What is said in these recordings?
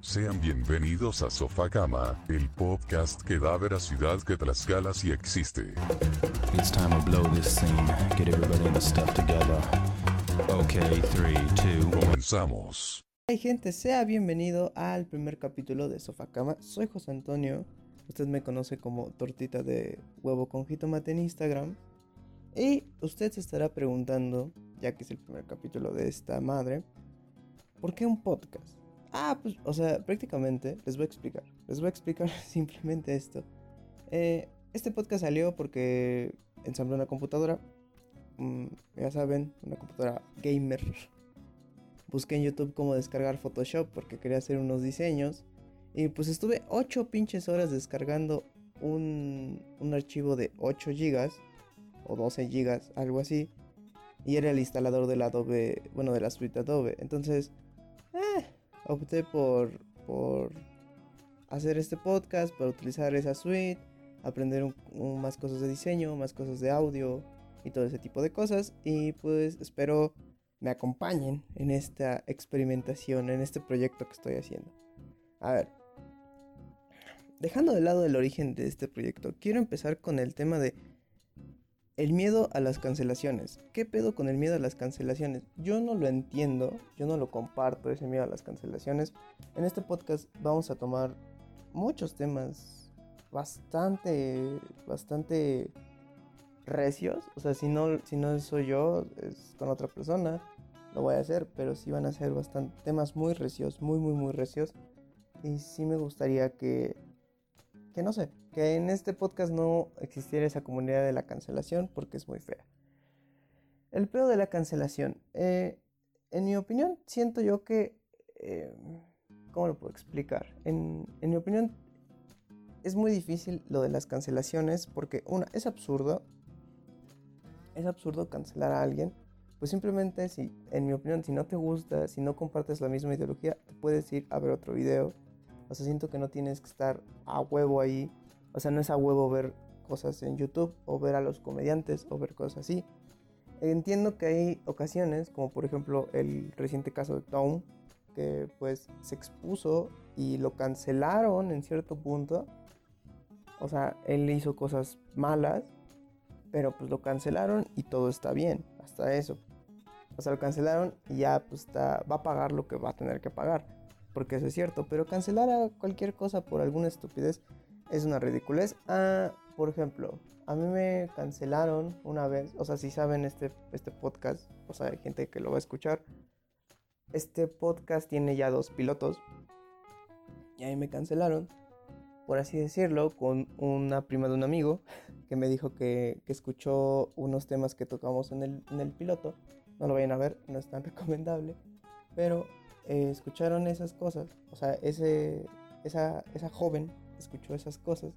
Sean bienvenidos a Sofá Cama, el podcast que da veracidad que Tlaxcala si existe. It's time to blow this scene. Get everybody in the stuff together. Okay, three, two. Comenzamos. Hey gente, sea bienvenido al primer capítulo de Sofá Cama. Soy José Antonio. Usted me conoce como tortita de huevo con jitomate en Instagram. Y usted se estará preguntando, ya que es el primer capítulo de esta madre, ¿por qué un podcast? Ah, pues, o sea, prácticamente les voy a explicar. Les voy a explicar simplemente esto. Eh, este podcast salió porque ensamblé una computadora. Mm, ya saben, una computadora gamer. Busqué en YouTube cómo descargar Photoshop porque quería hacer unos diseños. Y pues estuve 8 pinches horas descargando un, un archivo de 8 GB o 12 GB, algo así. Y era el instalador del Adobe, bueno, de la suite Adobe. Entonces, eh, opté por, por hacer este podcast, para utilizar esa suite, aprender un- más cosas de diseño, más cosas de audio y todo ese tipo de cosas. Y pues espero me acompañen en esta experimentación, en este proyecto que estoy haciendo. A ver, dejando de lado el origen de este proyecto, quiero empezar con el tema de el miedo a las cancelaciones. ¿Qué pedo con el miedo a las cancelaciones? Yo no lo entiendo, yo no lo comparto ese miedo a las cancelaciones. En este podcast vamos a tomar muchos temas bastante, bastante recios. O sea, si no, si no soy yo, es con otra persona, lo voy a hacer, pero sí van a ser bastante temas muy recios, muy, muy, muy recios. Y sí me gustaría que que no sé, que en este podcast no existiera esa comunidad de la cancelación porque es muy fea. El pedo de la cancelación. eh, en mi opinión, siento yo que... eh, ¿Cómo lo puedo explicar? En, mi opinión, es muy difícil lo de las cancelaciones porque, una, es absurdo. Es absurdo cancelar a alguien. Pues simplemente, si, en mi opinión, si no te gusta, si no compartes la misma ideología, puedes ir a ver otro video o sea, siento que no tienes que estar a huevo ahí. O sea, no es a huevo ver cosas en YouTube o ver a los comediantes o ver cosas así. Entiendo que hay ocasiones, como por ejemplo el reciente caso de Tom, que pues se expuso y lo cancelaron en cierto punto. O sea, él hizo cosas malas, pero pues lo cancelaron y todo está bien, hasta eso. O sea, lo cancelaron y ya pues está, va a pagar lo que va a tener que pagar porque eso es cierto, pero cancelar a cualquier cosa por alguna estupidez es una ridiculez. Ah, por ejemplo, a mí me cancelaron una vez, o sea, si saben este, este podcast, o sea, hay gente que lo va a escuchar. Este podcast tiene ya dos pilotos y ahí me cancelaron, por así decirlo, con una prima de un amigo que me dijo que, que escuchó unos temas que tocamos en el, en el piloto. No lo vayan a ver, no es tan recomendable, pero eh, escucharon esas cosas, o sea, ese, esa, esa joven escuchó esas cosas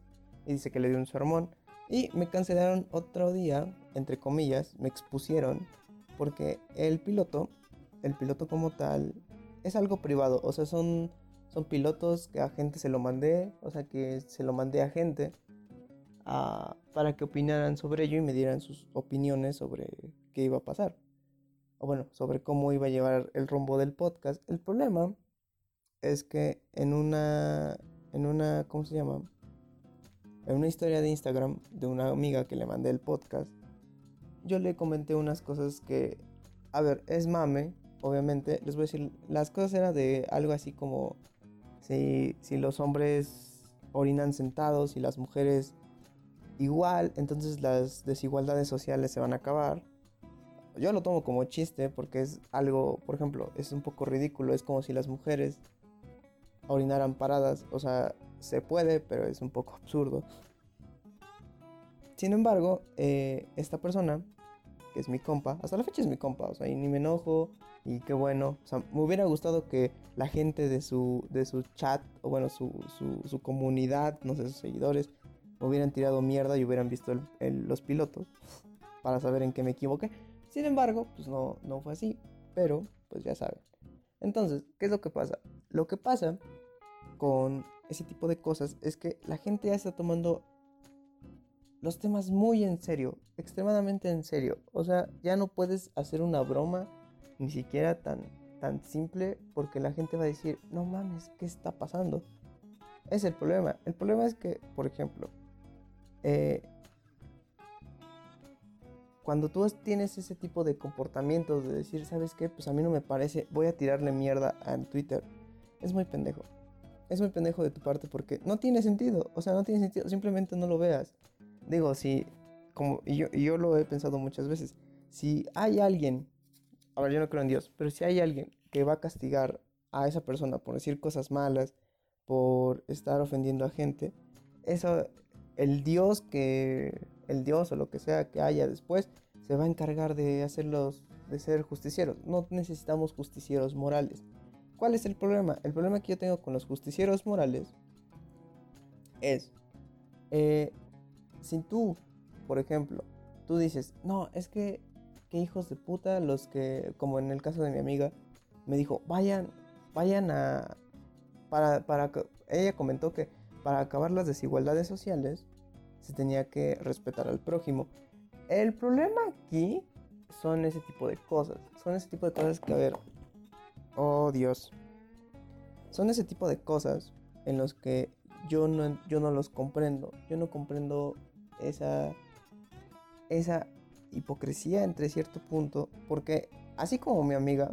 y dice que le dio un sermón. Y me cancelaron otro día, entre comillas, me expusieron porque el piloto, el piloto como tal, es algo privado, o sea, son, son pilotos que a gente se lo mandé, o sea, que se lo mandé a gente a- para que opinaran sobre ello y me dieran sus opiniones sobre qué iba a pasar o bueno, sobre cómo iba a llevar el rumbo del podcast. El problema es que en una, en una, ¿cómo se llama? En una historia de Instagram de una amiga que le mandé el podcast, yo le comenté unas cosas que, a ver, es mame, obviamente, les voy a decir, las cosas eran de algo así como si, si los hombres orinan sentados y las mujeres igual, entonces las desigualdades sociales se van a acabar yo lo tomo como chiste porque es algo, por ejemplo, es un poco ridículo. Es como si las mujeres orinaran paradas. O sea, se puede, pero es un poco absurdo. Sin embargo, eh, esta persona, que es mi compa, hasta la fecha es mi compa, o sea, y ni me enojo. Y qué bueno, o sea, me hubiera gustado que la gente de su, de su chat, o bueno, su, su, comunidad, no sé, sus seguidores, me hubieran tirado mierda y hubieran visto los pilotos para saber en qué me equivoqué. Sin embargo, pues no, no fue así. Pero, pues ya saben. Entonces, ¿qué es lo que pasa? Lo que pasa con ese tipo de cosas es que la gente ya está tomando los temas muy en serio, extremadamente en serio. O sea, ya no puedes hacer una broma ni siquiera tan tan simple porque la gente va a decir, no mames, ¿qué está pasando? Es el problema. El problema es que, por ejemplo, eh, cuando tú tienes ese tipo de comportamientos de decir, ¿sabes qué? Pues a mí no me parece, voy a tirarle mierda en Twitter. Es muy pendejo. Es muy pendejo de tu parte porque no tiene sentido. O sea, no tiene sentido. Simplemente no lo veas. Digo, si, como, y yo, yo lo he pensado muchas veces. Si hay alguien, a ver, yo no creo en Dios, pero si hay alguien que va a castigar a esa persona por decir cosas malas, por estar ofendiendo a gente, eso, el Dios que, el Dios o lo que sea que haya después, se va a encargar de hacerlos, de ser justicieros. No necesitamos justicieros morales. ¿Cuál es el problema? El problema que yo tengo con los justicieros morales es, eh, si tú, por ejemplo, tú dices, no, es que, que hijos de puta los que, como en el caso de mi amiga, me dijo, vayan, vayan a, para, para, ella comentó que para acabar las desigualdades sociales se tenía que respetar al prójimo. El problema aquí son ese tipo de cosas. Son ese tipo de cosas que, a ver, oh Dios. Son ese tipo de cosas en los que yo no, yo no los comprendo. Yo no comprendo esa, esa hipocresía entre cierto punto. Porque así como mi amiga,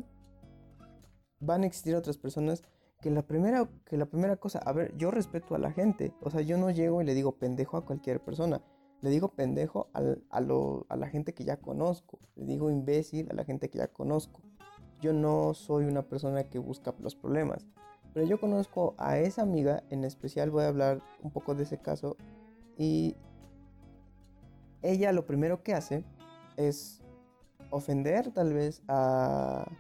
van a existir otras personas que la primera, que la primera cosa, a ver, yo respeto a la gente, o sea, yo no llego y le digo pendejo a cualquier persona, le digo pendejo a, a la gente que ya conozco, le digo imbécil a la gente que ya conozco. Yo no soy una persona que busca los problemas, pero yo conozco a esa amiga, en especial voy a hablar un poco de ese caso, y ella lo primero que hace es ofender tal vez a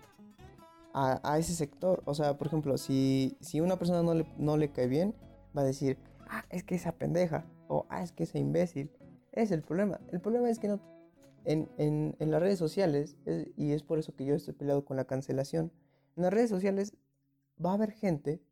a, ese sector. O sea, por ejemplo, si, si una persona no le, no le cae bien, va a decir, ah, es que esa pendeja, o ah, es que ese imbécil. Es el problema. El problema es que no, en, en, en las redes sociales, y es por eso que yo estoy peleado con la cancelación, en las redes sociales va a haber gente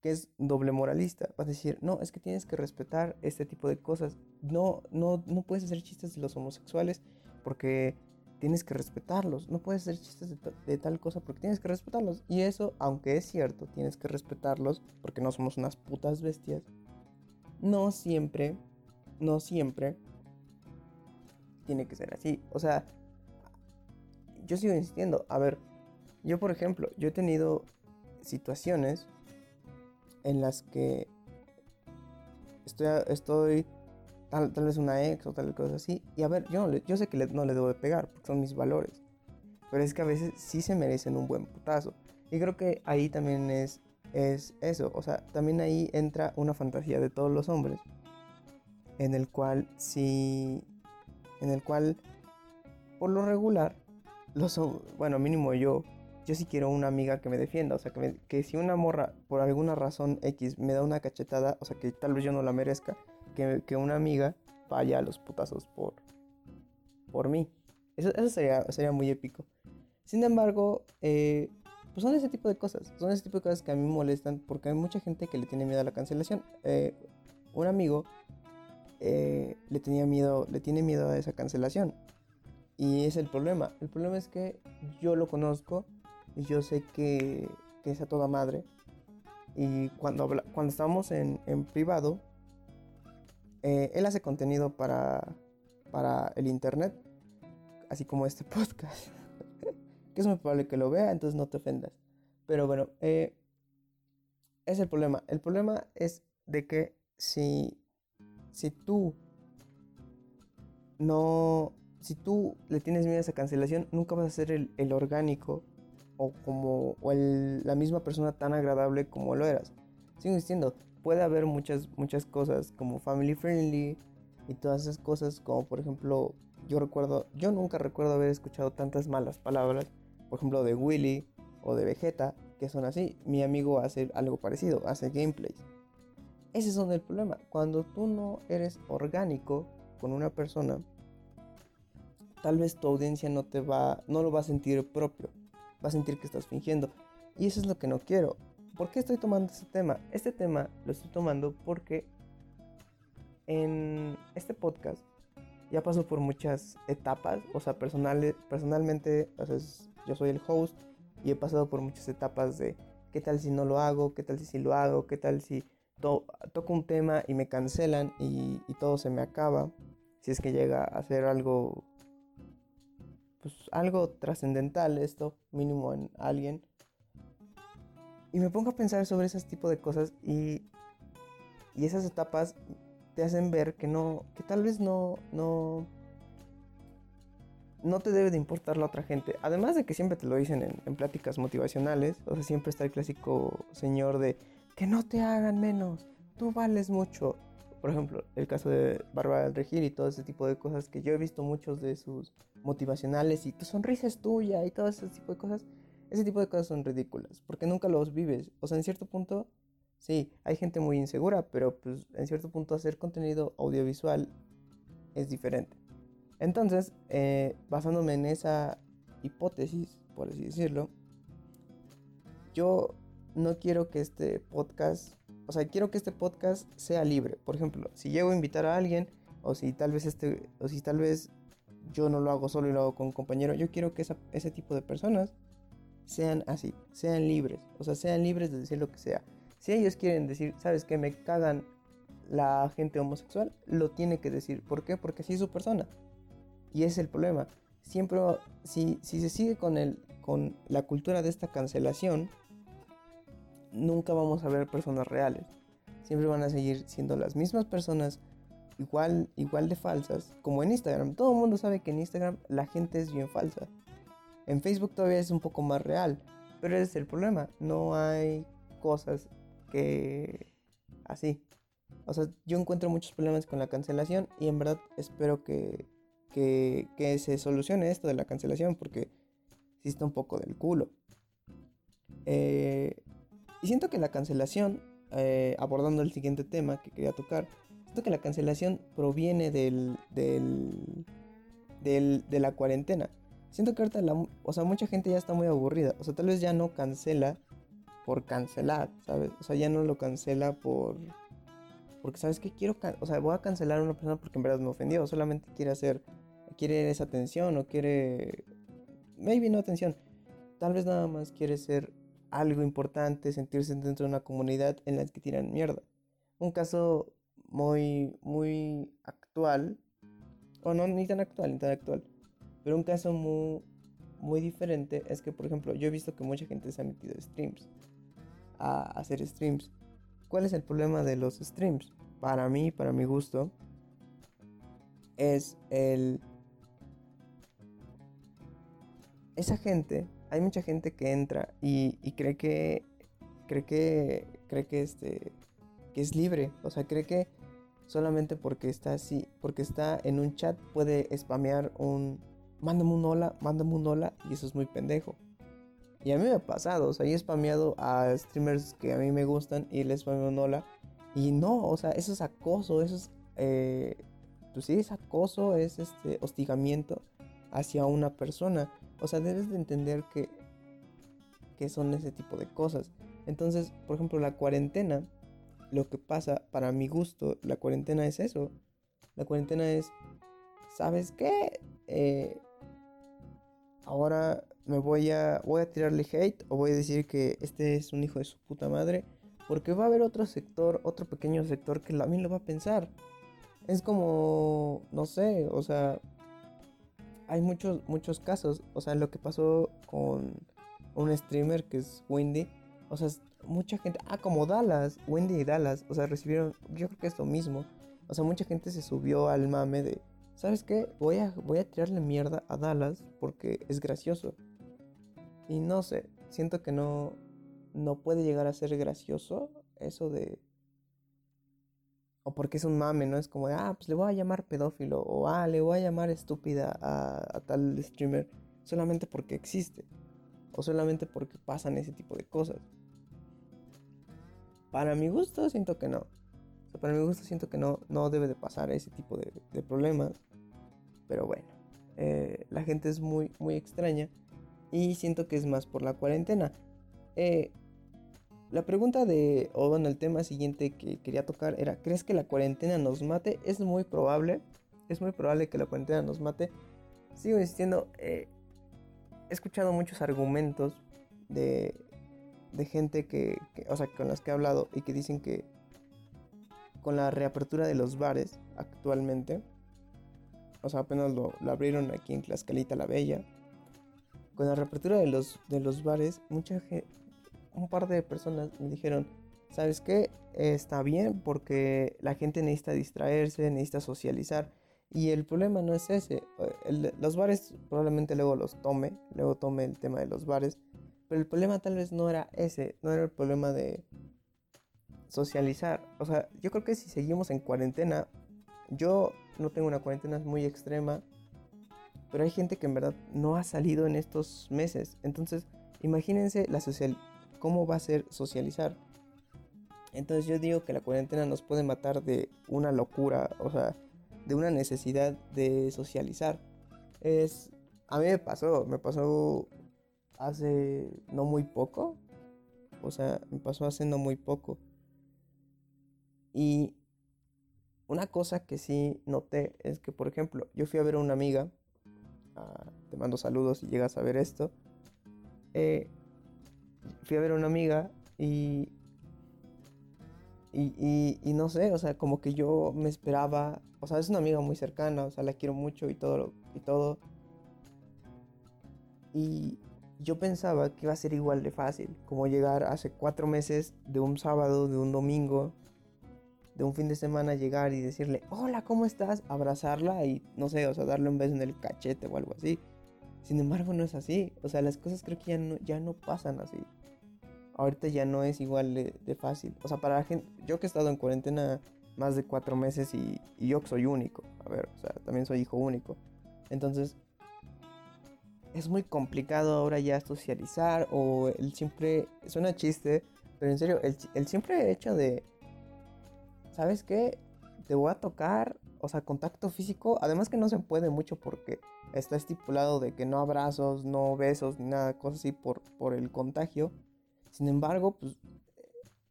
que es doble moralista. Va a decir, no, es que tienes que respetar este tipo de cosas. No, no, no puedes hacer chistes de los homosexuales porque tienes que respetarlos. No puedes hacer chistes de, tal cosa porque tienes que respetarlos. Y eso, aunque es cierto, tienes que respetarlos porque no somos unas putas bestias. No siempre, no siempre tiene que ser así. O sea, yo sigo insistiendo. A ver, yo por ejemplo, yo he tenido situaciones en las que estoy, estoy tal, vez una ex o tal cosa así. Y a ver, yo, yo sé que no le debo de pegar porque son mis valores. Pero es que a veces sí se merecen un buen putazo. Y creo que ahí también es, es eso. O sea, también ahí entra una fantasía de todos los hombres. En el cual sí. En el cual, por lo regular, los bueno, mínimo yo, yo sí quiero una amiga que me defienda. O sea, que, que si una morra, por alguna razón X, me da una cachetada, o sea, que tal vez yo no la merezca, que, una amiga vaya a los putazos por, por mí. Eso, eso sería, sería muy épico. Sin embargo, eh, pues son ese tipo de cosas. Son ese tipo de cosas que a mí me molestan porque hay mucha gente que le tiene miedo a la cancelación. Eh, un amigo eh, le tenía miedo, le tiene miedo a esa cancelación. Y es el problema. El problema es que yo lo conozco y yo sé que, que es a toda madre. Y cuando, cuando estamos en, en privado, eh, él hace contenido para, para el internet, así como este podcast. que es muy probable que lo vea, entonces no te ofendas. Pero bueno, eh, es el problema. El problema es de que si, si tú no, si tú le tienes miedo a esa cancelación, nunca vas a ser el, orgánico o como o la misma persona tan agradable como lo eras. Sigo diciendo, puede haber muchas, muchas cosas como family friendly y todas esas cosas, como por ejemplo, yo recuerdo, yo nunca recuerdo haber escuchado tantas malas palabras, por ejemplo, de Willy o de Vegeta, que son así. Mi amigo hace algo parecido, hace gameplays. Ese es el problema. Cuando tú no eres orgánico con una persona, tal vez tu audiencia no te va, no lo va a sentir propio. Va a sentir que estás fingiendo. Y eso es lo que no quiero. ¿Por qué estoy tomando este tema? Este tema lo estoy tomando porque en este podcast ya pasó por muchas etapas. O sea, personal, personalmente, yo soy el host y he pasado por muchas etapas de qué tal si no lo hago, qué tal si sí lo hago, qué tal si to toco un tema y me cancelan y, y, todo se me acaba. Si es que llega a ser algo, pues algo trascendental esto, mínimo en alguien. Y me pongo a pensar sobre ese tipo de cosas y, y esas etapas te hacen ver que no, que tal vez no, no, no te debe de importar la otra gente. Además de que siempre te lo dicen en, en, pláticas motivacionales, o sea, siempre está el clásico señor de que no te hagan menos, tú vales mucho. Por ejemplo, el caso de Bárbara del Regil y todo ese tipo de cosas que yo he visto muchos de sus motivacionales y tu sonrisa es tuya y todo ese tipo de cosas. Ese tipo de cosas son ridículas porque nunca los vives. O sea, en cierto punto, sí, hay gente muy insegura, pero pues en cierto punto hacer contenido audiovisual es diferente. Entonces, eh, basándome en esa hipótesis, por así decirlo, yo no quiero que este podcast, o sea, quiero que este podcast sea libre. Por ejemplo, si llego a invitar a alguien, o si tal vez este, o si tal vez yo no lo hago solo y lo hago con un compañero, yo quiero que esa, ese tipo de personas sean así, sean libres, o sea, sean libres de decir lo que sea. Si ellos quieren decir, sabes que me cagan la gente homosexual, lo tiene que decir. ¿Por qué? Porque así es su persona. Y es el problema. Siempre, si, se sigue con, con la cultura de esta cancelación, nunca vamos a ver personas reales. Siempre van a seguir siendo las mismas personas, igual, igual de falsas, como en Instagram. Todo el mundo sabe que en Instagram la gente es bien falsa. En Facebook todavía es un poco más real, pero ese es el problema. No hay cosas que así. O sea, yo encuentro muchos problemas con la cancelación y en verdad espero que, que, se solucione esto de la cancelación porque sí está un poco del culo. Eh, y siento que la cancelación, eh, abordando el siguiente tema que quería tocar, siento que la cancelación proviene del, del, de la cuarentena. Siento que ahorita, la, o sea, mucha gente ya está muy aburrida. O sea, tal vez ya no cancela por cancelar, ¿sabes? O sea, ya no lo cancela por... Porque, ¿sabes qué? Quiero... O sea, voy a cancelar a una persona porque en verdad me ofendió. Solamente quiere hacer... Quiere esa atención o quiere... Maybe no atención. Tal vez nada más quiere ser algo importante, sentirse dentro de una comunidad en la que tiran mierda. Un caso muy, muy actual, o no, ni tan actual, ni tan actual, pero un caso muy, muy diferente es que, por ejemplo, yo he visto que mucha gente se ha metido streams, a hacer streams. ¿Cuál es el problema de los streams? Para mí, para mi gusto, es el... Esa gente hay mucha gente que entra y, y, cree que cree que cree que este que es libre, o sea, cree que solamente porque está así, porque está en un chat puede spamear un mándame un hola, mándame un hola y eso es muy pendejo. Y a mí me ha pasado, o sea, he spameado a streamers que a mí me gustan y les spameo un hola y no, o sea, eso es acoso, eso es eh, pues sí, es acoso, es este hostigamiento hacia una persona. O sea, debes de entender que, que son ese tipo de cosas. Entonces, por ejemplo, la cuarentena, lo que pasa, para mi gusto, la cuarentena es eso. La cuarentena es, ¿sabes qué? Eh, ahora me voy a, voy a tirarle hate o voy a decir que este es un hijo de su puta madre. Porque va a haber otro sector, otro pequeño sector que también lo va a pensar. Es como, no sé, o sea, hay muchos, muchos casos. O sea, lo que pasó con un streamer que es Wendy. O sea, mucha gente. Ah, como Dallas. Wendy y Dallas. O sea, recibieron. Yo creo que es lo mismo. O sea, mucha gente se subió al mame de. ¿Sabes qué? Voy a, voy a tirarle mierda a Dallas porque es gracioso. Y no sé. Siento que no. No puede llegar a ser gracioso eso de o porque es un mame, ¿no? Es como de, ah, pues le voy a llamar pedófilo, o ah, le voy a llamar estúpida a, tal streamer, solamente porque existe, o solamente porque pasan ese tipo de cosas. Para mi gusto, siento que no. Para mi gusto, siento que no, no debe de pasar ese tipo de, de problemas. Pero bueno, eh, la gente es muy, muy extraña y siento que es más por la cuarentena. Eh, la pregunta de, o bueno, el tema siguiente que quería tocar era, ¿crees que la cuarentena nos mate? Es muy probable, es muy probable que la cuarentena nos mate. Sigo insistiendo, eh, he escuchado muchos argumentos de, de gente que, que, o sea, con las que he hablado y que dicen que con la reapertura de los bares actualmente, o sea, apenas lo, lo abrieron aquí en Tlaxcalita la Bella, con la reapertura de los, de los bares, mucha un par de personas me dijeron, ¿sabes qué? está bien porque la gente necesita distraerse, necesita socializar. Y el problema no es ese. los bares probablemente luego los tome, luego tome el tema de los bares. Pero el problema tal vez no era ese, no era el problema de socializar. O sea, yo creo que si seguimos en cuarentena, yo no tengo una cuarentena muy extrema, pero hay gente que en verdad no ha salido en estos meses. Entonces, imagínense la social cómo va a ser socializar. Entonces yo digo que la cuarentena nos puede matar de una locura, o sea, de una necesidad de socializar. Es a mí me pasó, me pasó hace no muy poco. O sea, me pasó hace no muy poco. Y una cosa que sí noté es que, por ejemplo, yo fui a ver a una amiga. Ah, te mando saludos si llegas a ver esto. Eh, fui a ver a una amiga y y, y, no sé, o sea, como que yo me esperaba, o sea, es una amiga muy cercana, o sea, la quiero mucho y todo, y todo. Y yo pensaba que iba a ser igual de fácil, como llegar hace cuatro meses de un sábado, de un domingo, de un fin de semana, llegar y decirle, hola, ¿cómo estás? Abrazarla y, no sé, o sea, darle un beso en el cachete o algo así. Sin embargo, no es así. O sea, las cosas creo que ya no, ya no pasan así ahorita ya no es igual de, fácil. O sea, para la gente, yo que he estado en cuarentena más de cuatro meses y, y yo soy único, a ver, o sea, también soy hijo único. Entonces, es muy complicado ahora ya socializar o el simple, suena chiste, pero en serio, el, el simple hecho de, ¿sabes qué? Te voy a tocar, o sea, contacto físico, además que no se puede mucho porque está estipulado de que no abrazos, no besos, ni nada, cosas así por, por el contagio. Sin embargo, pues,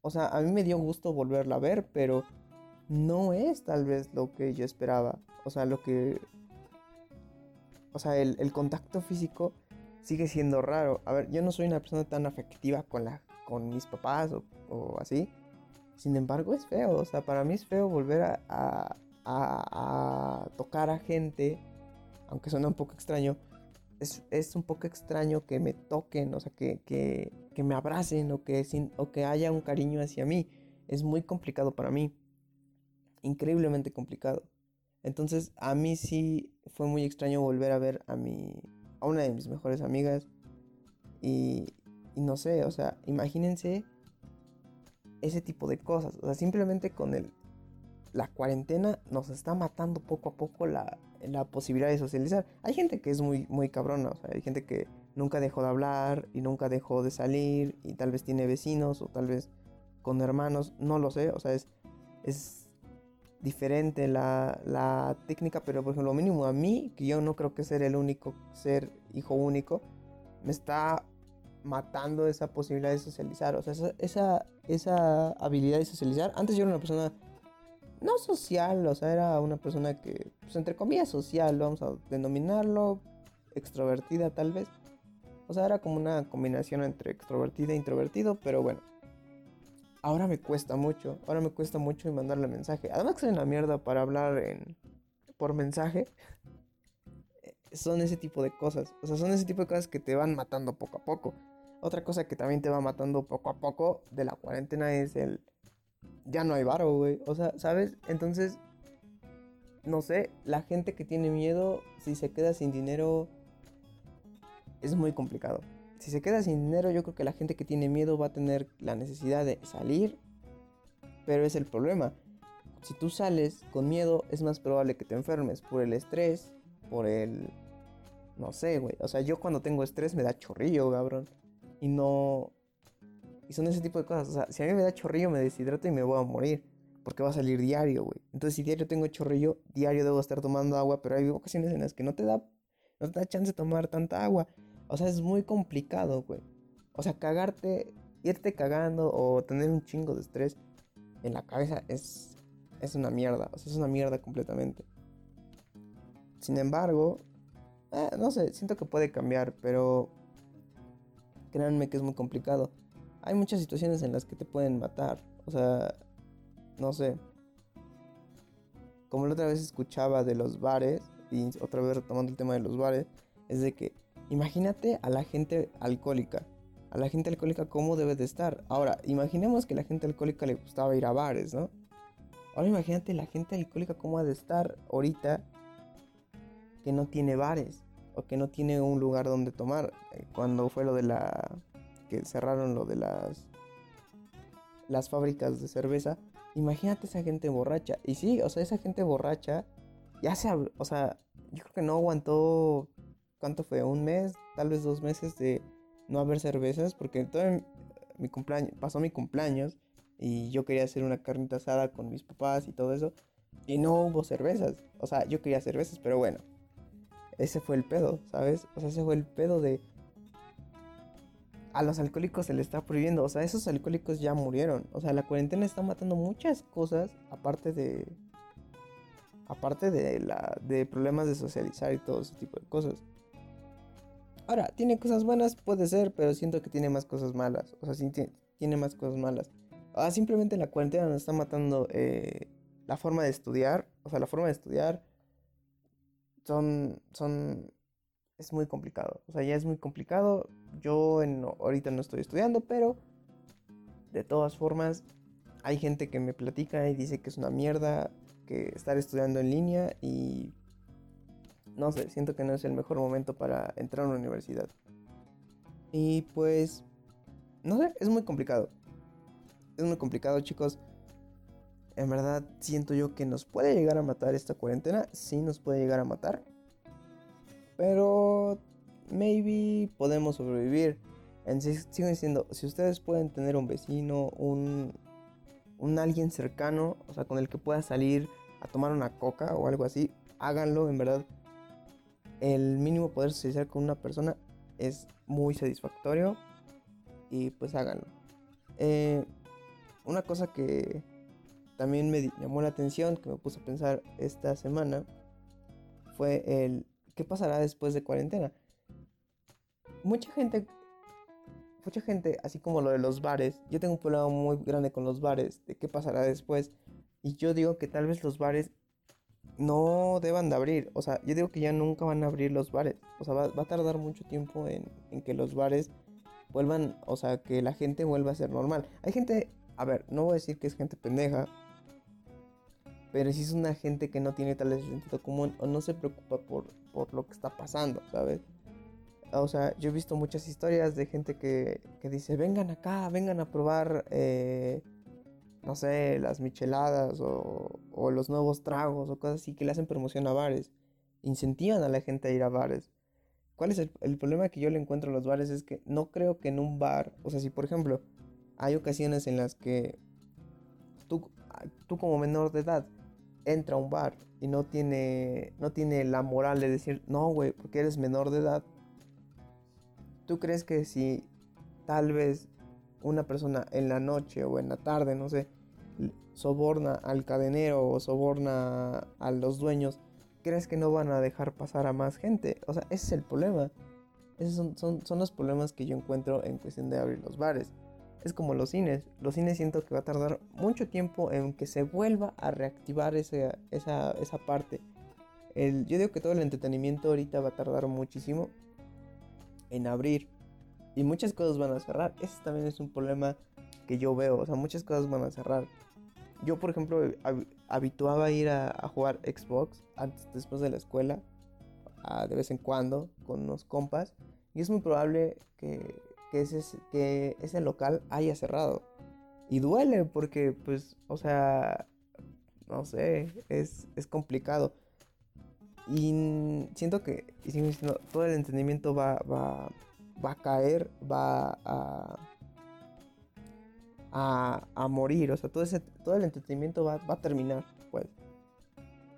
o sea, a mí me dio gusto volverla a ver, pero no es tal vez lo que yo esperaba. O sea, lo que... O sea, el, contacto físico sigue siendo raro. A ver, yo no soy una persona tan afectiva con, la, con mis papás o, así. Sin embargo, es feo. O sea, para mí es feo volver a, a, a, tocar a gente, aunque suena un poco extraño, es, un poco extraño que me toquen, o sea, que, que, que me abracen o que, sin, o que haya un cariño hacia mí. Es muy complicado para mí. Increíblemente complicado. Entonces, a mí sí fue muy extraño volver a ver a mi a una de mis mejores amigas y, y no sé, o sea, imagínense ese tipo de cosas, o sea, simplemente con el la cuarentena nos está matando poco a poco la, la posibilidad de socializar. Hay gente que es muy, muy cabrona, o sea, hay gente que nunca dejó de hablar y nunca dejó de salir y tal vez tiene vecinos o tal vez con hermanos, no lo sé, o sea, es, es diferente la, la técnica, pero por ejemplo, lo mínimo a mí, que yo no creo que ser el único, ser hijo único, me está matando esa posibilidad de socializar, o sea, esa, esa, esa habilidad de socializar. Antes yo era una persona no social, o sea, era una persona que, pues entre comillas social, vamos a denominarlo, extrovertida tal vez. O sea, era como una combinación entre extrovertida e introvertido, pero bueno. Ahora me cuesta mucho, ahora me cuesta mucho mandarle mensaje. Además que soy una mierda para hablar en, por mensaje. Son ese tipo de cosas, o sea, son ese tipo de cosas que te van matando poco a poco. Otra cosa que también te va matando poco a poco de la cuarentena es el ya no hay varo, güey. O sea, ¿sabes? Entonces, no sé, la gente que tiene miedo, si se queda sin dinero, es muy complicado. Si se queda sin dinero, yo creo que la gente que tiene miedo va a tener la necesidad de salir, pero es el problema. Si tú sales con miedo, es más probable que te enfermes por el estrés, por el... No sé, güey. O sea, yo cuando tengo estrés me da chorrillo, cabrón. Y no, y son ese tipo de cosas. O sea, si a mí me da chorrillo, me deshidrato y me voy a morir. Porque va a salir diario, güey. Entonces, si diario tengo chorrillo, diario debo estar tomando agua. Pero hay ocasiones en las que no te da, no te da chance de tomar tanta agua. O sea, es muy complicado, güey. O sea, cagarte, irte cagando o tener un chingo de estrés en la cabeza es, es una mierda. O sea, es una mierda completamente. Sin embargo, eh, no sé, siento que puede cambiar, pero créanme que es muy complicado. Hay muchas situaciones en las que te pueden matar. O sea, no sé. Como la otra vez escuchaba de los bares, y otra vez retomando el tema de los bares, es de que imagínate a la gente alcohólica. A la gente alcohólica cómo debe de estar. Ahora, imaginemos que a la gente alcohólica le gustaba ir a bares, ¿no? Ahora imagínate la gente alcohólica cómo ha de estar ahorita que no tiene bares o que no tiene un lugar donde tomar. Eh, cuando fue lo de la que cerraron lo de las las fábricas de cerveza, imagínate esa gente borracha. Y sí, o sea, esa gente borracha ya se, o sea, yo creo que no aguantó ¿cuánto fue? Un mes, tal vez dos meses de no haber cervezas porque todo mi cumpleaños pasó mi cumpleaños y yo quería hacer una carnita asada con mis papás y todo eso. Y no hubo cervezas. O sea, yo quería cervezas, pero bueno. Ese fue el pedo, ¿sabes? O sea, ese fue el pedo de... A los alcohólicos se les está prohibiendo. O sea, esos alcohólicos ya murieron. O sea, la cuarentena está matando muchas cosas. Aparte de... Aparte de, la, de problemas de socializar y todo ese tipo de cosas. Ahora, tiene cosas buenas, puede ser, pero siento que tiene más cosas malas. O sea, sí tiene más cosas malas. Ah, simplemente la cuarentena nos está matando eh, la forma de estudiar. O sea, la forma de estudiar son, son, es muy complicado. O sea, ya es muy complicado. Yo en, ahorita no estoy estudiando, pero de todas formas hay gente que me platica y dice que es una mierda que estar estudiando en línea y no sé, siento que no es el mejor momento para entrar a una universidad. Y pues, no sé, es muy complicado es muy complicado, chicos. En verdad, siento yo que nos puede llegar a matar esta cuarentena. Sí, nos puede llegar a matar. Pero, maybe podemos sobrevivir. Sigo diciendo, si ustedes pueden tener un vecino, un, un alguien cercano, o sea, con el que pueda salir a tomar una coca o algo así, háganlo, en verdad. El mínimo poder socializar con una persona es muy satisfactorio y pues háganlo. Eh, una cosa que también me llamó la atención, que me puso a pensar esta semana, fue el qué pasará después de cuarentena. Mucha gente, mucha gente, así como lo de los bares, yo tengo un problema muy grande con los bares, de qué pasará después. Y yo digo que tal vez los bares no deban de abrir. O sea, yo digo que ya nunca van a abrir los bares. O sea, va, a tardar mucho tiempo en, en, que los bares vuelvan, o sea, que la gente vuelva a ser normal. Hay gente a ver, no voy a decir que es gente pendeja, pero si es una gente que no tiene tal sentido común o no se preocupa por, por lo que está pasando, ¿sabes? O sea, yo he visto muchas historias de gente que, que dice, vengan acá, vengan a probar, eh, no sé, las micheladas o, o, los nuevos tragos o cosas así que le hacen promoción a bares. Incentivan a la gente a ir a bares. ¿Cuál es el, el problema que yo le encuentro a los bares? Es que no creo que en un bar, o sea, si por ejemplo hay ocasiones en las que tú, tú como menor de edad entra a un bar y no tiene, no tiene la moral de decir, no, güey, porque eres menor de edad. ¿Tú crees que si tal vez una persona en la noche o en la tarde, no sé, soborna al cadenero o soborna a los dueños, crees que no van a dejar pasar a más gente? O sea, ese es el problema. Esos son, son, son los problemas que yo encuentro en cuestión de abrir los bares es como los cines. Los cines siento que va a tardar mucho tiempo en que se vuelva a reactivar esa, esa, esa parte. El, yo digo que todo el entretenimiento ahorita va a tardar muchísimo en abrir. Y muchas cosas van a cerrar. Ese también es un problema que yo veo. O sea, muchas cosas van a cerrar. Yo, por ejemplo, habituaba a ir a, jugar Xbox antes, después de la escuela. de vez en cuando, con unos compas. Y es muy probable que que ese, que ese local haya cerrado. Y duele porque, pues, o sea, no sé, es, es complicado. Y siento que todo el entendimiento va, va, va a caer, va a, a, a, morir. O sea, todo, ese, todo el entretenimiento va, va a terminar, pues.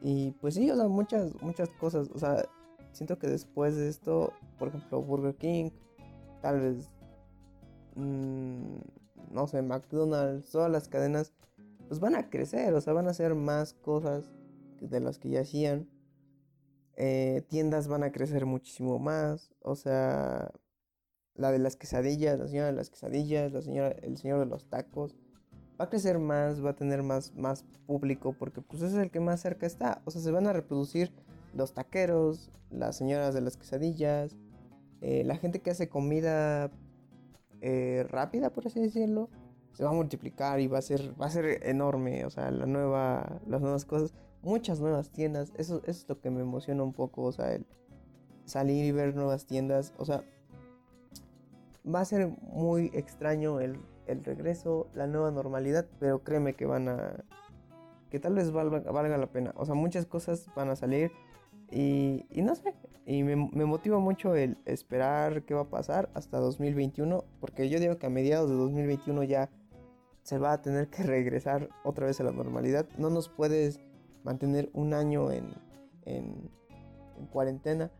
Y pues sí, o sea, muchas, muchas cosas. O sea, siento que después de esto, por ejemplo, Burger King, tal vez Mm, no sé, McDonald's, todas las cadenas, pues van a crecer, o sea, van a hacer más cosas de las que ya hacían. Eh, tiendas van a crecer muchísimo más, o sea, la de las quesadillas, la señora de las quesadillas, la señora, el señor de los tacos, va a crecer más, va a tener más, más público, porque pues es el que más cerca está. O sea, se van a reproducir los taqueros, las señoras de las quesadillas, eh, la gente que hace comida eh, rápida, por así decirlo, se va a multiplicar y va a ser, va a ser enorme. O sea, la nueva, las nuevas cosas, muchas nuevas tiendas. Eso, eso es lo que me emociona un poco. O sea, el salir y ver nuevas tiendas. O sea, va a ser muy extraño el, el regreso, la nueva normalidad, pero créeme que van a... que tal vez valga, valga la pena. O sea, muchas cosas van a salir y, no sé, y me, me, motiva mucho el esperar qué va a pasar hasta 2021, porque yo digo que a mediados de 2021 ya se va a tener que regresar otra vez a la normalidad. No nos puedes mantener un año en, en, en cuarentena.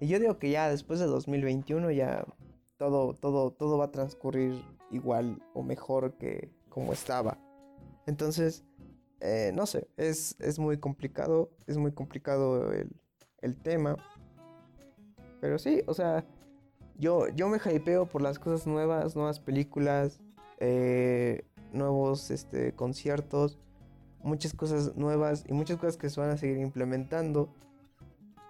Y yo digo que ya después de 2021 ya todo, todo, todo va a transcurrir igual o mejor que como estaba. Entonces, eh, no sé, es, es, muy complicado, es muy complicado el, el, tema. Pero sí, o sea, yo, yo me hypeo por las cosas nuevas, nuevas películas, eh, nuevos este, conciertos, muchas cosas nuevas y muchas cosas que se van a seguir implementando.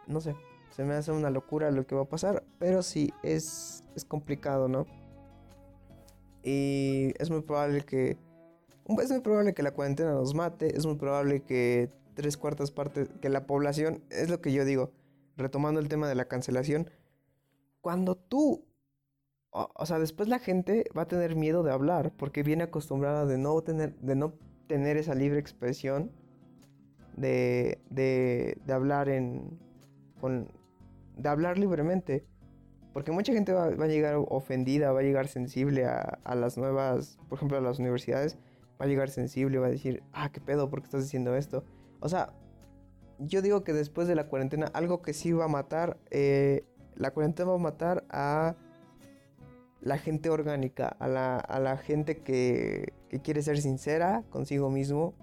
No sé, se me hace una locura lo que va a pasar, pero sí, es, es complicado, ¿no? Y es muy probable que... Es muy probable que la cuarentena nos mate, es muy probable que tres cuartas partes, que la población, es lo que yo digo, retomando el tema de la cancelación, cuando tú, o, o sea, después la gente va a tener miedo de hablar, porque viene acostumbrada de no tener, de no tener esa libre expresión, de, de, de hablar en, con, de hablar libremente. Porque mucha gente va, va, a llegar ofendida, va a llegar sensible a, a, las nuevas, por ejemplo, a las universidades, va a llegar sensible, va a decir, ah, qué pedo, ¿por qué estás diciendo esto? O sea, yo digo que después de la cuarentena, algo que sí va a matar, eh, la cuarentena va a matar a la gente orgánica, a la, a la gente que, que quiere ser sincera consigo mismo.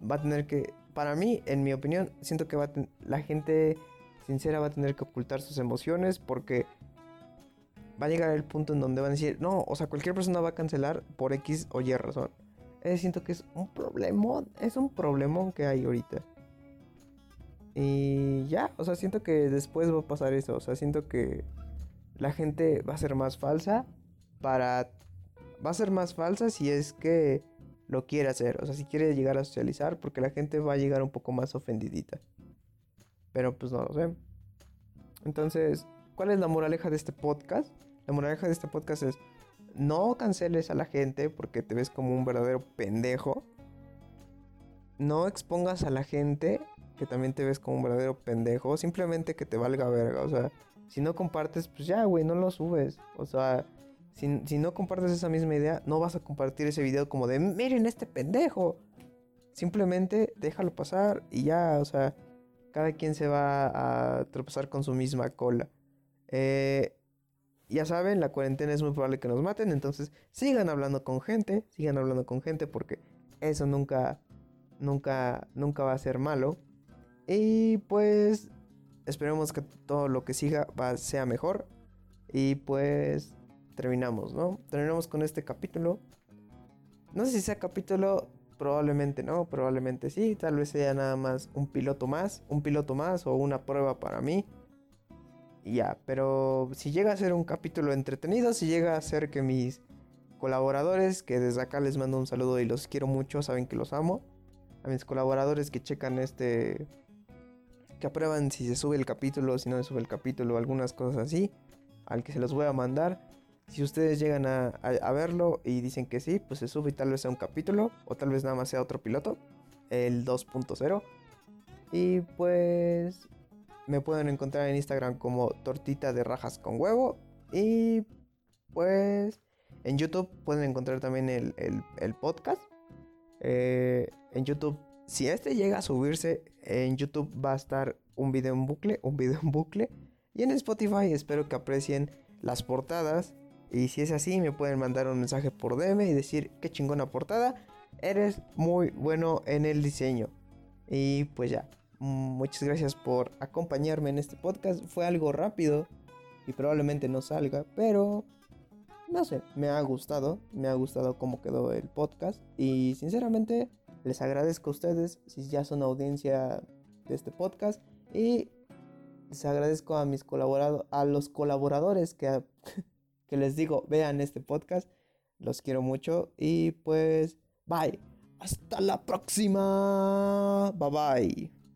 Va a tener que, para mí, en mi opinión, siento que va la gente sincera va a tener que ocultar sus emociones porque va a llegar el punto en donde van a decir, no, o sea, cualquier persona va a cancelar por X o Y razón. Eh, siento que es un problemón, es un problemón que hay ahorita. Y ya, o sea, siento que después va a pasar eso, o sea, siento que la gente va a ser más falsa para... Va a ser más falsa si es que lo quiere hacer, o sea, si quiere llegar a socializar, porque la gente va a llegar un poco más ofendidita. Pero pues no lo sé. Entonces, ¿cuál es la moraleja de este podcast? La moraleja de este podcast es no canceles a la gente porque te ves como un verdadero pendejo. No expongas a la gente que también te ves como un verdadero pendejo. Simplemente que te valga verga. O sea, si no compartes, pues ya, güey, no lo subes. O sea, si, si, no compartes esa misma idea, no vas a compartir ese video como de, miren este pendejo. Simplemente déjalo pasar y ya, o sea, cada quien se va a tropezar con su misma cola. Eh, ya saben, la cuarentena es muy probable que nos maten, entonces sigan hablando con gente, sigan hablando con gente porque eso nunca, nunca, nunca va a ser malo. Y pues esperemos que todo lo que siga sea mejor. Y pues terminamos, ¿no? Terminamos con este capítulo. No sé si sea capítulo Probablemente no, probablemente sí, tal vez sea nada más un piloto más, un piloto más o una prueba para mí. Ya, pero si llega a ser un capítulo entretenido, si llega a ser que mis colaboradores, que desde acá les mando un saludo y los quiero mucho, saben que los amo. A mis colaboradores que checan este, que aprueban si se sube el capítulo, si no se sube el capítulo, algunas cosas así, al que se los voy a mandar. Si ustedes llegan a, a, verlo y dicen que sí, pues se sube y tal vez sea un capítulo o tal vez nada más sea otro piloto, el 2.0. Y pues me pueden encontrar en Instagram como tortita de rajas con huevo. Y pues en YouTube pueden encontrar también el, el, podcast. Eh, en YouTube, si este llega a subirse, en YouTube va a estar un video en bucle, un video en bucle. Y en Spotify espero que aprecien las portadas y si es así, me pueden mandar un mensaje por DM y decir qué chingona portada. Eres muy bueno en el diseño. Y pues ya. Muchas gracias por acompañarme en este podcast. Fue algo rápido. y probablemente no salga, pero no sé, me ha gustado, me ha gustado cómo quedó el podcast y sinceramente les agradezco a ustedes si ya son audiencia de este podcast y les agradezco a mis colaboradores, a los colaboradores que, que les digo, vean este podcast, los quiero mucho y pues bye, hasta la próxima, bye bye.